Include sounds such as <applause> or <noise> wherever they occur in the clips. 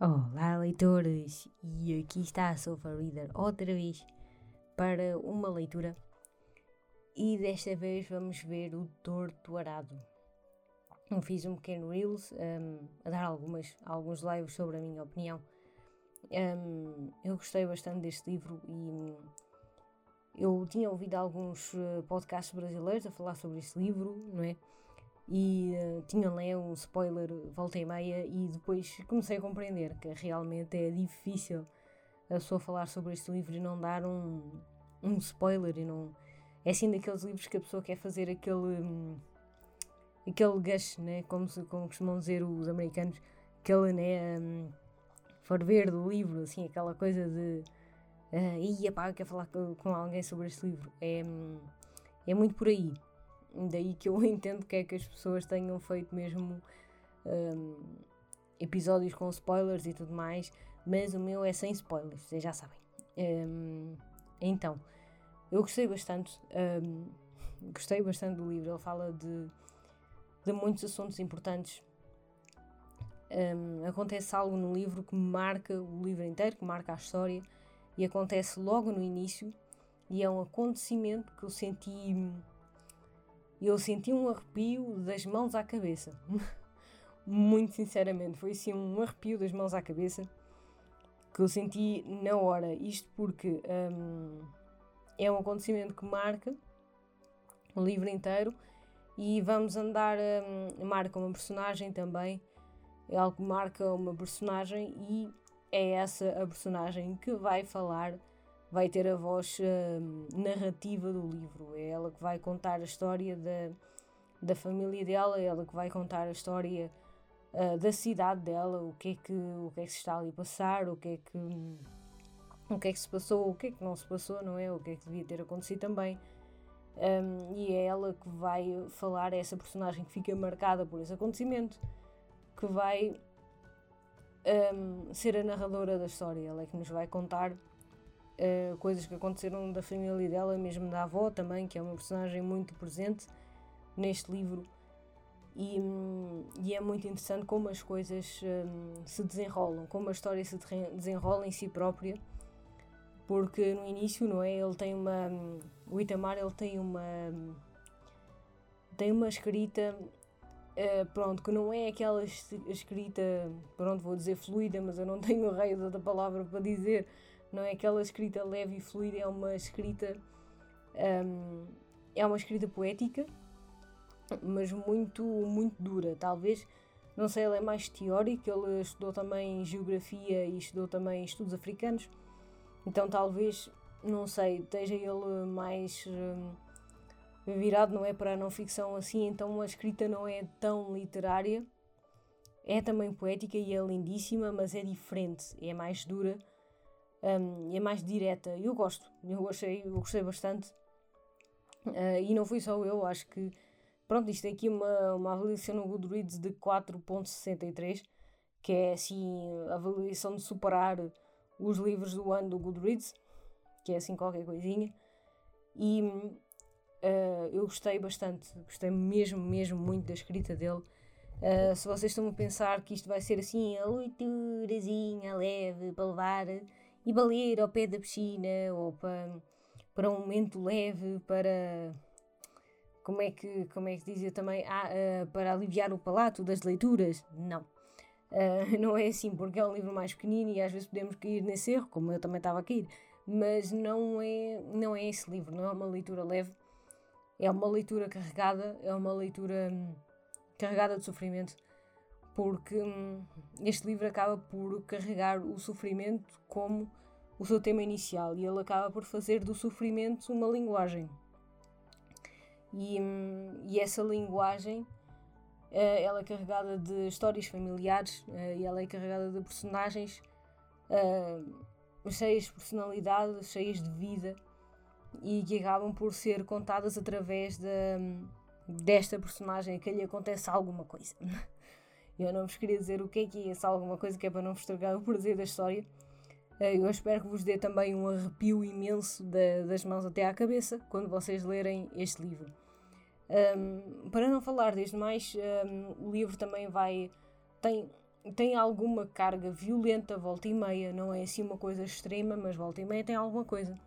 Olá, leitores! E aqui está a Sofa Reader outra vez para uma leitura. E desta vez vamos ver o Torto Arado. Eu fiz um pequeno Reels um, a dar algumas, alguns lives sobre a minha opinião. Um, eu gostei bastante deste livro e um, eu tinha ouvido alguns uh, podcasts brasileiros a falar sobre este livro, não é? E uh, tinham lá um spoiler volta e meia e depois comecei a compreender que realmente é difícil a pessoa falar sobre este livro e não dar um, um spoiler e não é assim daqueles livros que a pessoa quer fazer aquele um, aquele gush, né? como, se, como costumam dizer os americanos aquele né, um, ferver do livro, assim, aquela coisa de uh, ia pá, quer falar com, com, alguém sobre este livro é, hum, é muito por aí Daí que eu <laughs> entendo que é que as pessoas tenham feito mesmo um, episódios com spoilers e tudo mais, mas o meu é sem spoilers, vocês já sabem. Um, então, eu gostei bastante, um, <laughs> gostei bastante do livro. Ele fala de, de muitos assuntos importantes. Um, acontece algo no livro que marca o livro inteiro, que marca a história, e acontece logo no início, e é um acontecimento que eu senti e eu senti um arrepio das mãos à cabeça. <laughs> Muito sinceramente, foi assim um arrepio das mãos à cabeça que eu senti na hora. Isto porque um, é um acontecimento que marca o livro inteiro e vamos andar. Um, marca uma personagem também. É algo que marca uma personagem e é essa a personagem que vai falar vai ter a voz uh, narrativa do livro. É ela que vai contar a história da, da família dela, é ela que vai contar a história uh, da cidade dela, o que, é que, o que é que se está ali a passar, o que é que, o que é que se passou, o que é que não se passou, não é? O que é que devia ter acontecido também. Um, e é ela que vai falar, é essa personagem que fica marcada por esse acontecimento, que vai um, ser a narradora da história. Ela é que nos vai contar uh, coisas que aconteceram da família dela, mesmo da avó também, que é uma personagem muito presente neste livro. E, um, e é muito interessante como as coisas um, se desenrolam, como a história se desenrola em si própria, porque no início, não é? Ele tem uma. Um, o Itamar ele tem uma. tem uma escrita Uh, pronto, que não é aquela escrita, pronto, vou dizer fluida, mas eu não <laughs> tenho o raio da palavra para dizer, não é aquela escrita leve e fluida, é uma escrita um, é uma escrita poética, mas muito muito dura. Talvez, não sei, ele é mais teórico, ele estudou também geografia e estudou também estudos africanos, então talvez, não sei, esteja ele mais um, virado, não é para a não ficção assim, então a escrita não é tão literária. É também poética e é lindíssima, mas é diferente, é mais dura um, é mais direta. Eu gosto, eu gostei, eu gostei bastante. Uh, e não fui só eu, acho que. Pronto, isto é aqui uma, uma avaliação no Goodreads de 4.63, que é assim a avaliação de superar os livros do ano do Goodreads, que é assim qualquer coisinha. E uh, eu gostei bastante, gostei mesmo, mesmo muito da escrita dele. Uh, se vocês estão a pensar que isto vai ser assim a leiturazinha leve para levar e balear ao pé da piscina ou para, para um momento leve, para. Como é que, como é que dizia também? Ah, uh, para aliviar o palato das leituras? Não. Uh, <laughs> não é assim, porque é um livro mais pequenino e às vezes podemos cair nesse erro, como eu também estava a cair. Mas não é, não é esse livro, não é uma leitura leve. É uma leitura carregada, é uma leitura hum, carregada de sofrimento porque hum, este livro acaba por carregar o sofrimento como o seu tema inicial e ele acaba por fazer do sofrimento uma linguagem. E, hum, e essa linguagem uh, ela é carregada de histórias familiares uh, e ela é carregada de personagens uh, cheias de personalidade, cheias de vida e que acabam por ser contadas através hum, desta personagem que lhe acontece alguma coisa. <laughs> Eu não vos queria dizer o que é que é essa alguma coisa que é para não vos estragar o prazer da história. Eh, eu espero que vos dê também um arrepio imenso da, das mãos até à cabeça quando vocês lerem este livro. Um, para não falar desde mais, um, o livro também vai. tem tem alguma carga violenta, volta e meia, não é assim uma coisa extrema, mas volta e meia tem alguma coisa.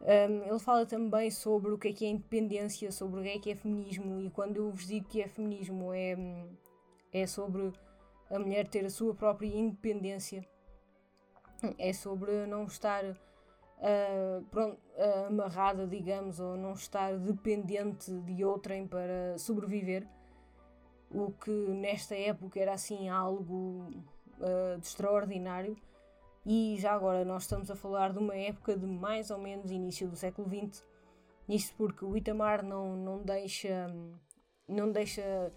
Um, ele fala também sobre o que é que é independência, sobre o que é que é feminismo, e quando eu vos digo que é feminismo, é, é sobre a mulher ter a sua própria independência, é sobre não estar uh, pronto, uh, amarrada, digamos, ou não estar dependente de outrem para sobreviver o que nesta época era assim algo uh, de extraordinário. E já agora nós estamos a falar de uma época de mais ou menos início do século XX. Isto porque o Itamar não, não deixa não deixa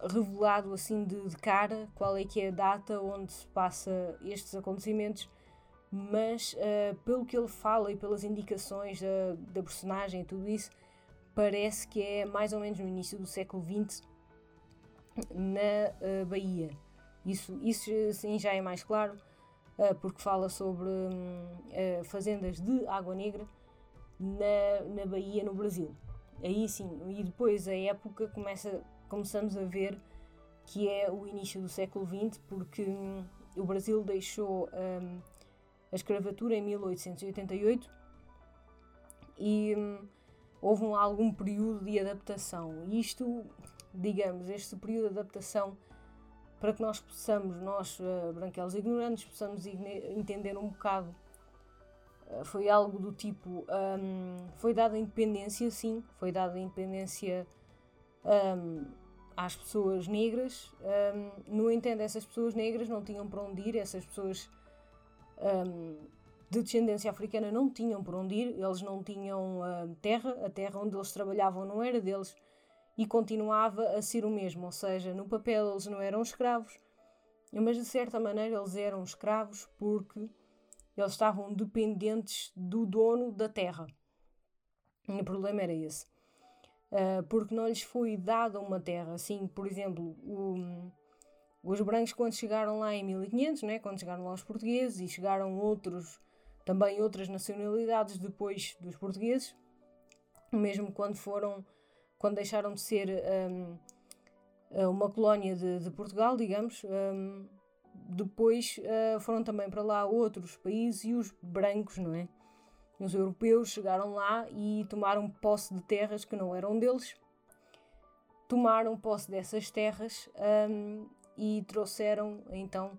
revelado assim de, de, cara qual é que é a data onde se passa estes acontecimentos, mas uh, pelo que ele fala e pelas indicações da, da personagem e tudo isso, parece que é mais ou menos no início do século XX na uh, Bahia. Isso, isso sim já é mais claro, uh, porque fala sobre uh, fazendas de água negra na, na Bahia, no Brasil. Aí sim, e depois a época começa, começamos a ver que é o início do século XX, porque um, o Brasil deixou um, a escravatura em 1888 e um, houve um, algum período de adaptação. Isto digamos, este período de adaptação para que nós possamos, nós uh, branquelos ignorantes, possamos entender um bocado. Uh, foi algo do tipo: um, foi dada independência, sim, foi dada independência um, às pessoas negras. Um, no entanto, essas pessoas negras não tinham para onde ir, essas pessoas de descendência africana não tinham para onde ir, eles não tinham uh, terra, a terra onde eles trabalhavam não era deles e continuava a ser o mesmo, ou seja, no papel eles não eram escravos, mas de certa maneira eles eram escravos porque eles estavam dependentes do dono da terra. E o problema era esse. Uh, porque não lhes foi dada uma terra. Assim, por exemplo, o, os brancos, quando chegaram lá em 1500, né, quando chegaram lá os portugueses e chegaram outros, também outras nacionalidades depois dos portugueses, mesmo quando foram quando deixaram de ser um, eh, uma colónia de, de Portugal, digamos, um, depois uh, foram também para lá outros países e os brancos, não é? Os europeus chegaram lá e tomaram posse de terras que não eram deles, tomaram posse dessas terras um, e trouxeram então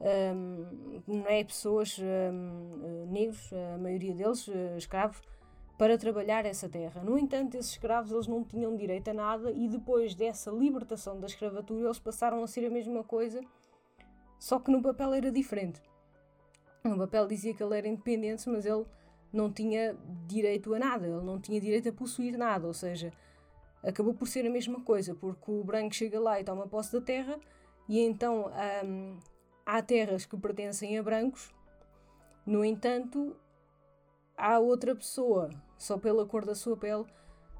um, não é, pessoas um, negros, a maioria deles, uh, escravos, para trabalhar essa terra. No entanto, esses escravos eles não tinham direito a nada e depois dessa libertação da escravatura eles passaram a ser a mesma coisa, só que no papel era diferente. No papel dizia que ele era independente, mas ele não tinha direito a nada, ele não tinha direito a possuir nada, ou seja, acabou por ser a mesma coisa, porque o branco chega lá e toma posse da terra, e então hum, há terras que pertencem a brancos, no entanto, há outra pessoa só pela cor da sua pele,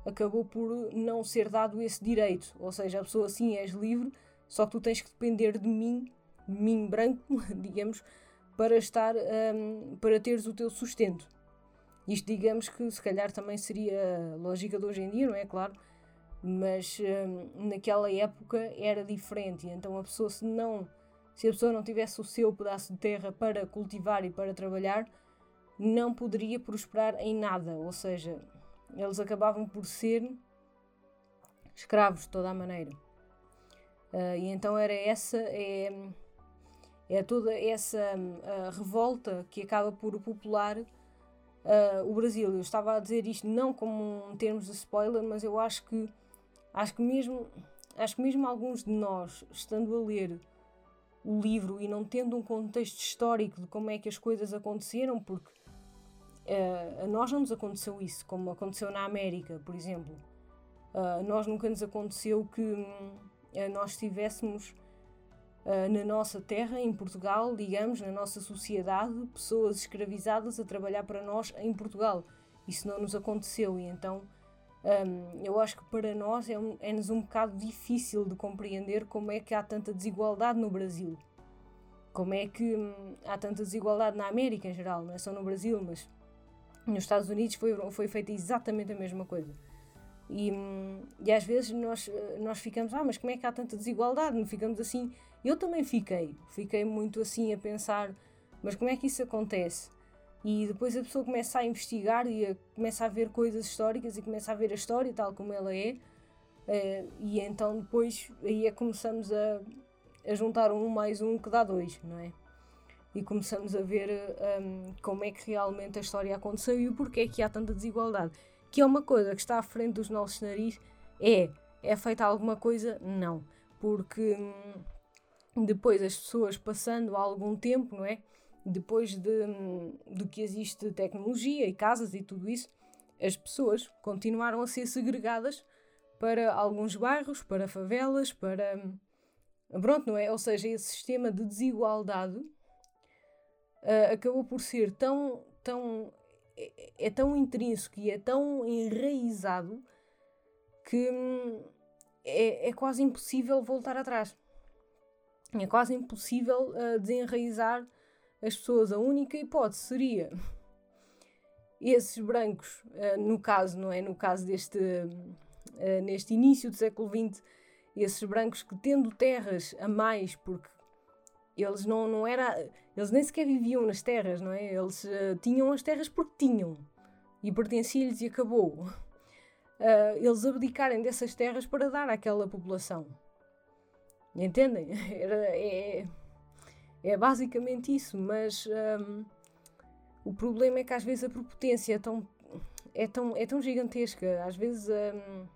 acabou por não ser dado esse direito. Ou seja, a pessoa sim és livre, só que tu tens que depender de mim, mim branco, <laughs> digamos, para estar um, para teres o teu sustento. Isto digamos que se calhar também seria lógica de hoje em dia, não é? Claro. Mas um, naquela época era diferente. Então a pessoa se não se a pessoa não tivesse o seu pedaço de terra para cultivar e para trabalhar, não poderia prosperar em nada, ou seja, eles acabavam por ser escravos de toda a maneira. Uh, e então era essa, é, é toda essa uh, revolta que acaba por popular uh, o Brasil. Eu estava a dizer isto não como um termos de spoiler, mas eu acho que acho que mesmo acho que mesmo alguns de nós, estando a ler o livro e não tendo um contexto histórico de como é que as coisas aconteceram, porque Uh, a nós não nos aconteceu isso, como aconteceu na América, por exemplo. Uh, nós nunca nos aconteceu que uh, nós estivéssemos na nossa terra, em Portugal, digamos, na nossa sociedade, pessoas escravizadas a trabalhar para nós em Portugal. Isso não nos aconteceu e então um, eu acho que para nós é-nos é um bocado difícil de compreender como é que há tanta desigualdade no Brasil. Como é que hum, há tanta desigualdade na América em geral, não é só no Brasil, mas nos Estados Unidos foi, foi feita exatamente a mesma coisa. E, e às vezes nós, nós ficamos, ah, mas como é que há tanta desigualdade? Não ficamos assim Eu também fiquei, fiquei muito assim a pensar, mas como é que isso acontece? E depois a pessoa começa a investigar e a, começa a ver coisas históricas e começa a ver a história tal como ela é. Uh, e então depois aí é começamos a, a juntar um mais um que dá dois, não é? E começamos a ver um, como é que realmente a história aconteceu e o porquê que há tanta desigualdade. Que é uma coisa que está à frente dos nossos narizes. É, é feita alguma coisa? Não. Porque hum, depois as pessoas passando algum tempo, não é? depois de, de que existe tecnologia e casas e tudo isso, as pessoas continuaram a ser segregadas para alguns bairros, para favelas, para. Pronto, não é? Ou seja, esse sistema de desigualdade uh, acabou por ser tão. tão é, é, tão intrínseco e é tão enraizado que hum, é, é quase impossível voltar atrás. É quase impossível uh, desenraizar as pessoas, a única hipótese seria <laughs> esses brancos, uh, no caso, não é? No caso deste, uh, neste início do século XX, esses brancos que tendo terras a mais, porque eles não, não era, eles nem sequer viviam nas terras, não é? Eles tinham as terras porque tinham e pertencia-lhes e acabou. <laughs> eles abdicarem dessas terras para dar àquela população. Entendem? <laughs> Era, é, é basicamente isso, mas um, o problema é que às vezes a prepotência é tão, é tão, é tão gigantesca. Às vezes um,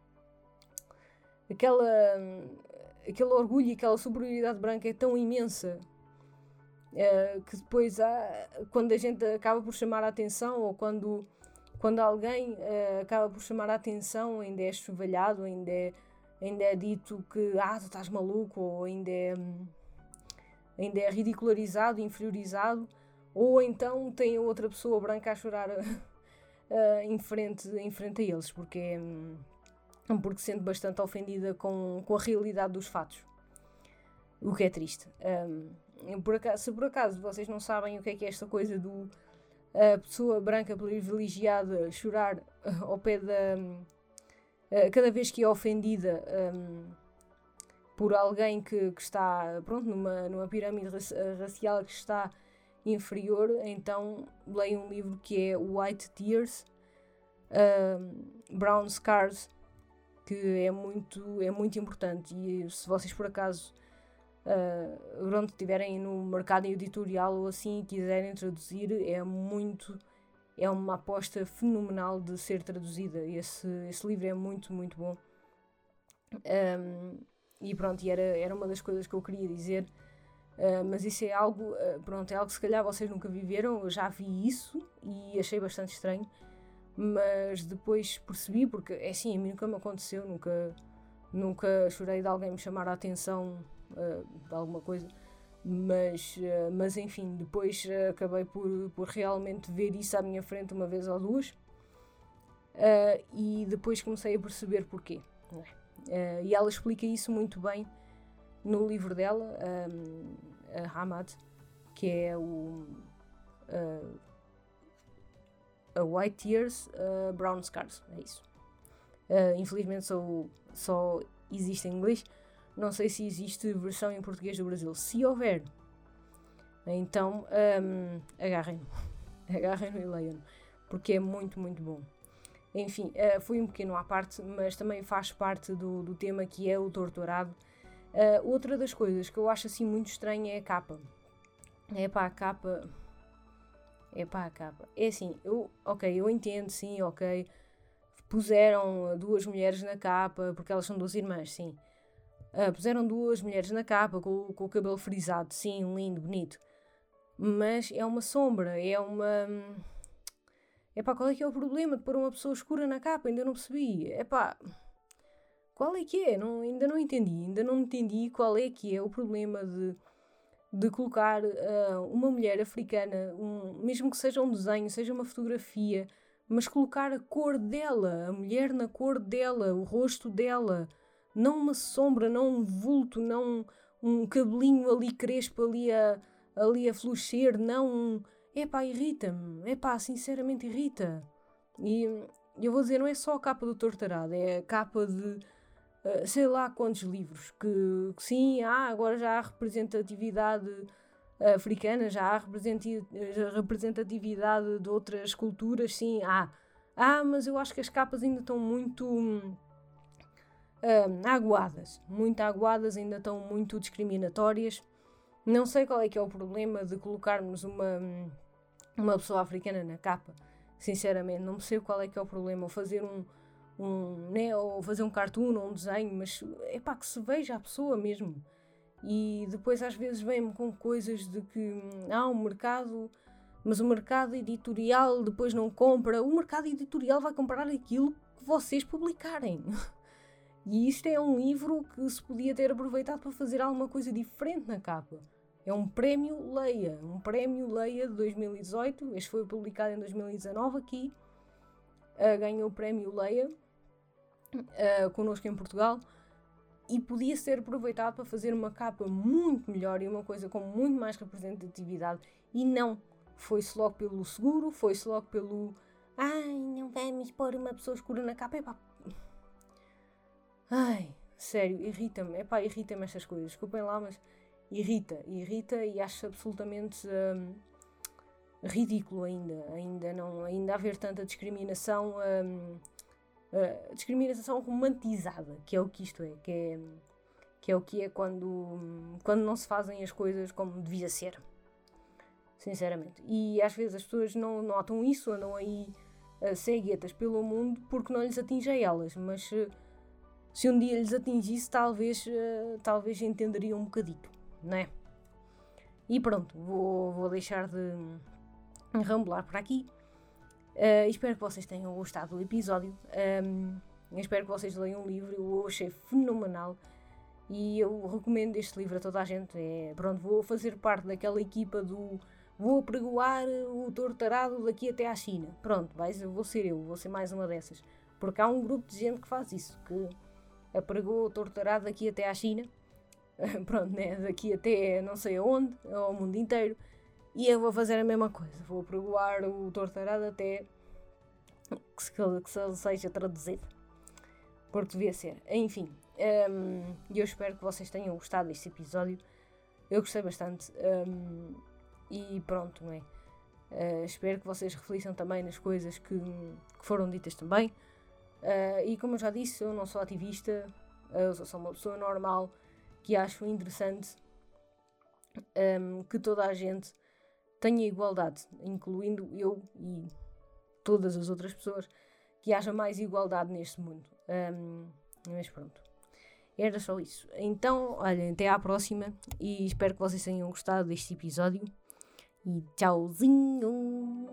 aquela, um, aquele orgulho e aquela superioridade branca é tão imensa uh, que depois há, quando a gente acaba por chamar a atenção ou quando, quando alguém uh, acaba por chamar a atenção, ainda é chuvalhado, ainda é, ainda é dito que ah, tu estás maluco, ou ainda é. Um, ainda é ridicularizado, inferiorizado, ou então tem outra pessoa branca a chorar uh, <laughs> em, frente, em frente a eles, porque, um, porque se sente bastante ofendida com, com a realidade dos fatos. O que é triste. Um, por acaso, se por acaso vocês não sabem o que é que é esta coisa do a pessoa branca privilegiada chorar <laughs> ao pé da. Uh, cada vez que é ofendida. Um, por alguém que, que está pronto, numa, numa pirâmide racial que está inferior, então leio um livro que é White Tears, uh, Brown Scars, que é muito, é muito importante. E se vocês por acaso uh, pronto, estiverem no mercado editorial ou assim e quiserem traduzir, é muito. É uma aposta fenomenal de ser traduzida. Esse, esse livro é muito, muito bom. Um, e pronto, e era, era uma das coisas que eu queria dizer. Uh, mas isso é algo, uh, pronto, é algo que se calhar vocês nunca viveram. Eu já vi isso e achei bastante estranho. Mas depois percebi, porque é assim, a mim nunca me aconteceu, nunca, nunca chorei de alguém me chamar a atenção uh, de alguma coisa. Mas, mas enfim, depois acabei por, por realmente ver isso à minha frente uma vez ou duas. e depois comecei a perceber porquê. Uh, e ela explica isso muito bem no livro dela, um, a Hamad, que é o uh, a White Tears, uh, Brown Scars, é isso. infelizmente só, só existe em inglês, não sei se existe versão em português do Brasil. Se houver, então um, agarrem-no, <laughs> agarrem-no e leiam, porque é muito, muito bom. Enfim, uh, foi um pequeno à parte, mas também faz parte do, do tema que é o torturado. Uh, outra das coisas que eu acho assim muito estranha é a capa. É para a capa. É para a capa. É assim, eu, ok, eu entendo, sim, ok. Puseram duas mulheres na capa, porque elas são duas irmãs, sim. Uh, puseram duas mulheres na capa com, com o cabelo frisado, sim, lindo, bonito. Mas é uma sombra, é uma é pá, qual é que é o problema de pôr uma pessoa escura na capa? Ainda não percebi. É pá, qual é que é? Não, ainda não entendi. Ainda não entendi qual é que é o problema de, de colocar uh, uma mulher africana, um, mesmo que seja um desenho, seja uma fotografia, mas colocar a cor dela, a mulher na cor dela, o rosto dela, não uma sombra, não um vulto, não um, cabelinho ali crespo ali a, ali a florescer, não um Epá, irrita-me. Epá, sinceramente irrita. E eu vou dizer, não é só a capa do Tortarado, é a capa de, uh, sei lá quantos livros, que, que, sim, ah, agora já há representatividade africana, já há representatividade de outras culturas, sim, há. Ah, mas eu acho que as capas ainda estão muito uh, aguadas, muito aguadas, ainda estão muito discriminatórias. Não sei qual é que é o problema de colocarmos uma, uma pessoa africana na capa, sinceramente, não sei qual é que é o problema, ou fazer um, um né, ou fazer um cartoon ou um desenho, mas é pá, que se veja a pessoa mesmo. E depois às vezes vem-me com coisas de que há um mercado mas o mercado editorial depois não compra. O mercado editorial vai comprar aquilo que vocês publicarem. <laughs> E isto é um livro que se podia ter aproveitado para fazer alguma coisa diferente na capa. É um prémio Leia, um prémio Leia de 2018. Este foi publicado em 2019 aqui. Uh, ganhou o prémio Leia uh, connosco em Portugal e podia ser aproveitado para fazer uma capa muito melhor e uma coisa com muito mais representatividade e não foi-se logo pelo seguro, foi-se logo pelo. Ai, não vamos pôr uma pessoa escura na capa. Epá. Ai, sério, irrita-me. Epá, irrita-me estas coisas. Desculpem lá, mas irrita. Irrita e acho absolutamente hum, ridículo ainda. Ainda não. Ainda haver tanta discriminação. Hum, uh, discriminação romantizada, que é o que isto é. Que é, que é o que é quando, quando não se fazem as coisas como devia ser sinceramente. E às vezes as pessoas não notam isso, andam aí uh, ceguetas pelo mundo porque não lhes atinge a elas, mas uh, se um dia lhes atingisse, talvez, uh, talvez entenderiam um bocadito, não é? E pronto, vou, vou deixar de rambular por aqui. Uh, espero que vocês tenham gostado do episódio. Um, espero que vocês leiam o livro, eu achei fenomenal e eu recomendo este livro a toda a gente. É, pronto, vou fazer parte daquela equipa do vou pregoar o tortarado daqui até à China. Pronto, vais, vou ser eu, vou ser mais uma dessas. Porque há um grupo de gente que faz isso, que apregou o tortarado daqui até à China. <laughs> Pronto, né? daqui até não sei aonde, ao mundo inteiro. E eu vou fazer a mesma coisa. Vou pregoar o tortarado até que que se seja traduzido. Porque devia ser. Enfim, um, eu espero que vocês tenham gostado deste episódio. Eu gostei bastante. Um, e pronto, não é? Uh, espero que vocês reflitam também nas coisas que, que foram ditas também. Uh, e como eu já disse, eu não sou ativista, eu sou só uma pessoa normal que acho interessante um, ehm, que toda a gente tenha igualdade, incluindo eu e todas as outras pessoas, que haja mais igualdade neste mundo. Um, ehm, mas pronto. Era só isso. Então, olhem, até à próxima e espero que vocês tenham gostado deste episódio e tchauzinho!